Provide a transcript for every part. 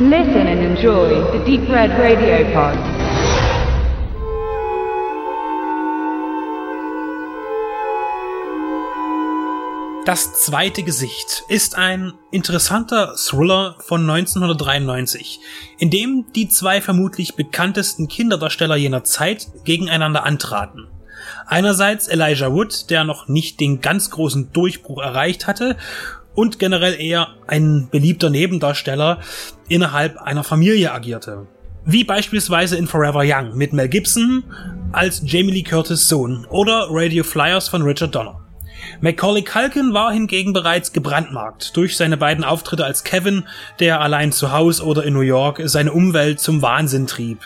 Listen and enjoy the Deep Red Radio Pod. Das zweite Gesicht ist ein interessanter Thriller von 1993, in dem die zwei vermutlich bekanntesten Kinderdarsteller jener Zeit gegeneinander antraten. Einerseits Elijah Wood, der noch nicht den ganz großen Durchbruch erreicht hatte und generell eher ein beliebter Nebendarsteller innerhalb einer Familie agierte. Wie beispielsweise in Forever Young mit Mel Gibson als Jamie Lee Curtis Sohn oder Radio Flyers von Richard Donner. Macaulay Culkin war hingegen bereits gebrandmarkt durch seine beiden Auftritte als Kevin, der allein zu Hause oder in New York seine Umwelt zum Wahnsinn trieb.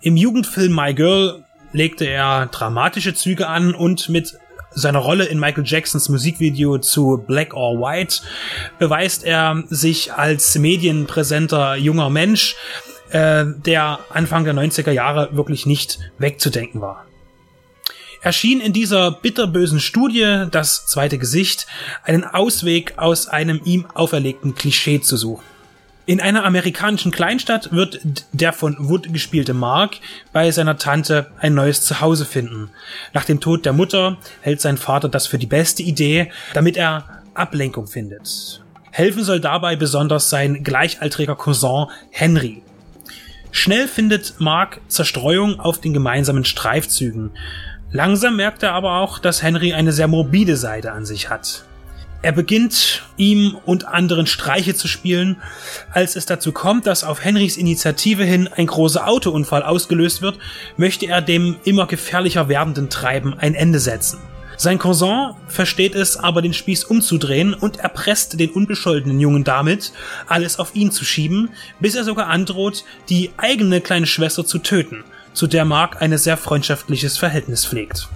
Im Jugendfilm My Girl legte er dramatische Züge an und mit seiner Rolle in Michael Jacksons Musikvideo zu Black or White beweist er sich als medienpräsenter junger Mensch, äh, der Anfang der 90er Jahre wirklich nicht wegzudenken war erschien in dieser bitterbösen Studie das zweite Gesicht, einen Ausweg aus einem ihm auferlegten Klischee zu suchen. In einer amerikanischen Kleinstadt wird der von Wood gespielte Mark bei seiner Tante ein neues Zuhause finden. Nach dem Tod der Mutter hält sein Vater das für die beste Idee, damit er Ablenkung findet. Helfen soll dabei besonders sein gleichaltriger Cousin Henry. Schnell findet Mark Zerstreuung auf den gemeinsamen Streifzügen. Langsam merkt er aber auch, dass Henry eine sehr morbide Seite an sich hat. Er beginnt ihm und anderen Streiche zu spielen, als es dazu kommt, dass auf Henrys Initiative hin ein großer Autounfall ausgelöst wird, möchte er dem immer gefährlicher werdenden Treiben ein Ende setzen. Sein Cousin versteht es aber, den Spieß umzudrehen und erpresst den unbescholtenen Jungen damit, alles auf ihn zu schieben, bis er sogar androht, die eigene kleine Schwester zu töten, zu der Mark ein sehr freundschaftliches Verhältnis pflegt.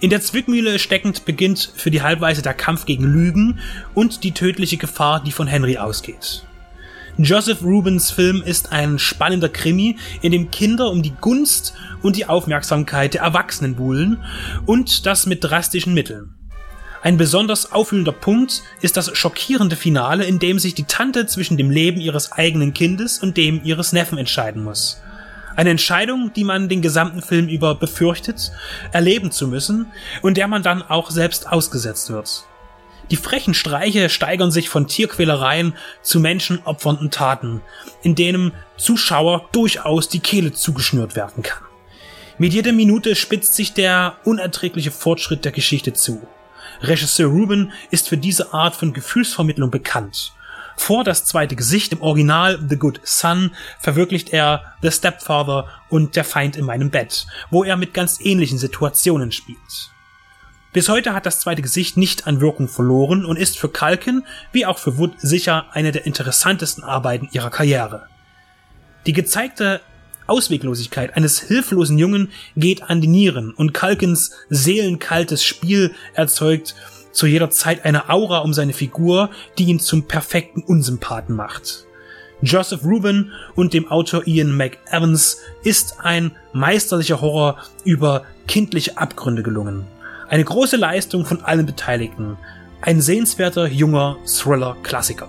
In der Zwickmühle steckend beginnt für die Halbweise der Kampf gegen Lügen und die tödliche Gefahr, die von Henry ausgeht. Joseph Rubens Film ist ein spannender Krimi, in dem Kinder um die Gunst und die Aufmerksamkeit der Erwachsenen buhlen und das mit drastischen Mitteln. Ein besonders auffühlender Punkt ist das schockierende Finale, in dem sich die Tante zwischen dem Leben ihres eigenen Kindes und dem ihres Neffen entscheiden muss. Eine Entscheidung, die man den gesamten Film über befürchtet, erleben zu müssen und der man dann auch selbst ausgesetzt wird. Die frechen Streiche steigern sich von Tierquälereien zu menschenopfernden Taten, in denen Zuschauer durchaus die Kehle zugeschnürt werden kann. Mit jeder Minute spitzt sich der unerträgliche Fortschritt der Geschichte zu. Regisseur Ruben ist für diese Art von Gefühlsvermittlung bekannt vor das zweite Gesicht im Original The Good Son verwirklicht er The Stepfather und Der Feind in meinem Bett, wo er mit ganz ähnlichen Situationen spielt. Bis heute hat das zweite Gesicht nicht an Wirkung verloren und ist für Kalkin wie auch für Wood sicher eine der interessantesten Arbeiten ihrer Karriere. Die gezeigte Ausweglosigkeit eines hilflosen Jungen geht an die Nieren und Kalkins seelenkaltes Spiel erzeugt zu jeder Zeit eine Aura um seine Figur, die ihn zum perfekten Unsympathen macht. Joseph Rubin und dem Autor Ian McEvans ist ein meisterlicher Horror über kindliche Abgründe gelungen. Eine große Leistung von allen Beteiligten. Ein sehenswerter junger Thriller-Klassiker.